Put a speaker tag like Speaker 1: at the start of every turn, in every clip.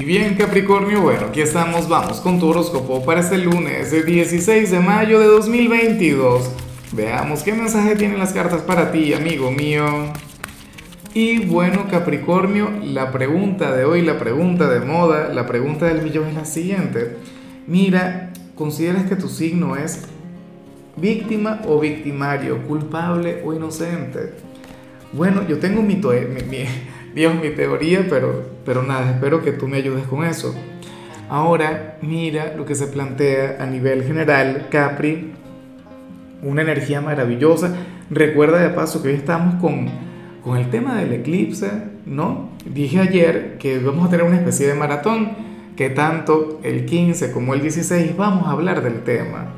Speaker 1: Y bien Capricornio, bueno, aquí estamos, vamos con tu horóscopo para este lunes, el 16 de mayo de 2022. Veamos qué mensaje tienen las cartas para ti, amigo mío. Y bueno Capricornio, la pregunta de hoy, la pregunta de moda, la pregunta del millón es la siguiente. Mira, ¿consideras que tu signo es víctima o victimario, culpable o inocente? Bueno, yo tengo mi, mi Dios, mi teoría, pero, pero nada, espero que tú me ayudes con eso. Ahora, mira lo que se plantea a nivel general, Capri, una energía maravillosa. Recuerda de paso que hoy estamos con, con el tema del eclipse, ¿no? Dije ayer que vamos a tener una especie de maratón, que tanto el 15 como el 16 vamos a hablar del tema.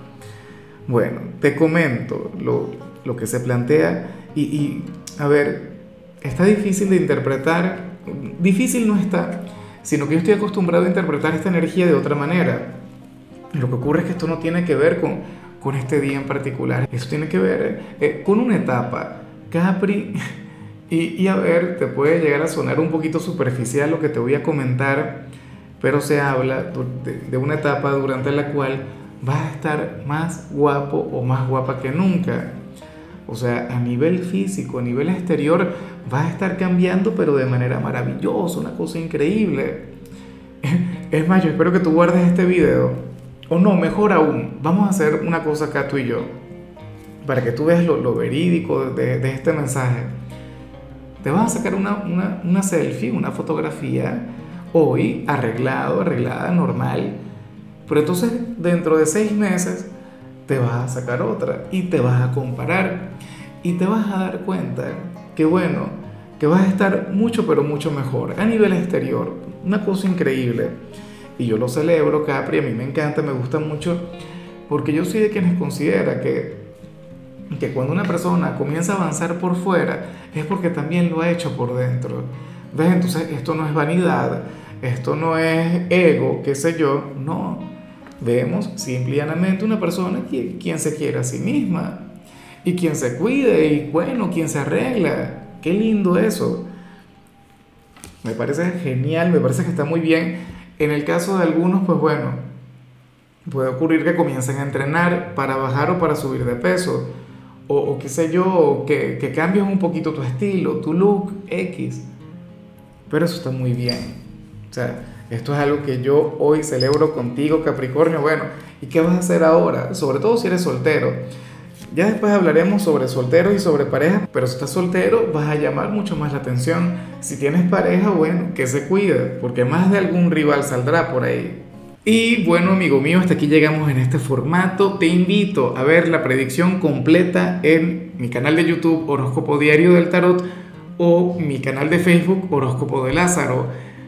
Speaker 1: Bueno, te comento lo, lo que se plantea y, y, a ver, está difícil de interpretar, difícil no está, sino que yo estoy acostumbrado a interpretar esta energía de otra manera. Lo que ocurre es que esto no tiene que ver con, con este día en particular, eso tiene que ver eh, con una etapa. Capri, y, y a ver, te puede llegar a sonar un poquito superficial lo que te voy a comentar, pero se habla de, de una etapa durante la cual vas a estar más guapo o más guapa que nunca. O sea, a nivel físico, a nivel exterior, va a estar cambiando, pero de manera maravillosa, una cosa increíble. Es más, yo espero que tú guardes este video. O no, mejor aún, vamos a hacer una cosa acá tú y yo, para que tú veas lo, verídico de, de, este mensaje. Te vas a sacar una, una, una selfie, una fotografía, hoy arreglado, arreglada, normal. Pero entonces, dentro de seis meses, te vas a sacar otra y te vas a comparar y te vas a dar cuenta que bueno, que vas a estar mucho pero mucho mejor a nivel exterior, una cosa increíble. Y yo lo celebro, Capri, a mí me encanta, me gusta mucho, porque yo soy de quienes considera que, que cuando una persona comienza a avanzar por fuera es porque también lo ha hecho por dentro. ¿Ves? Entonces esto no es vanidad, esto no es ego, qué sé yo, no Vemos simple y llanamente una persona que, quien se quiere a sí misma y quien se cuide y bueno, quien se arregla. Qué lindo eso. Me parece genial, me parece que está muy bien. En el caso de algunos, pues bueno, puede ocurrir que comiencen a entrenar para bajar o para subir de peso. O, o qué sé yo, que, que cambies un poquito tu estilo, tu look X. Pero eso está muy bien. O sea, esto es algo que yo hoy celebro contigo, Capricornio. Bueno, ¿y qué vas a hacer ahora? Sobre todo si eres soltero. Ya después hablaremos sobre solteros y sobre pareja, pero si estás soltero vas a llamar mucho más la atención. Si tienes pareja, bueno, que se cuide, porque más de algún rival saldrá por ahí. Y bueno, amigo mío, hasta aquí llegamos en este formato. Te invito a ver la predicción completa en mi canal de YouTube Horóscopo Diario del Tarot o mi canal de Facebook Horóscopo de Lázaro.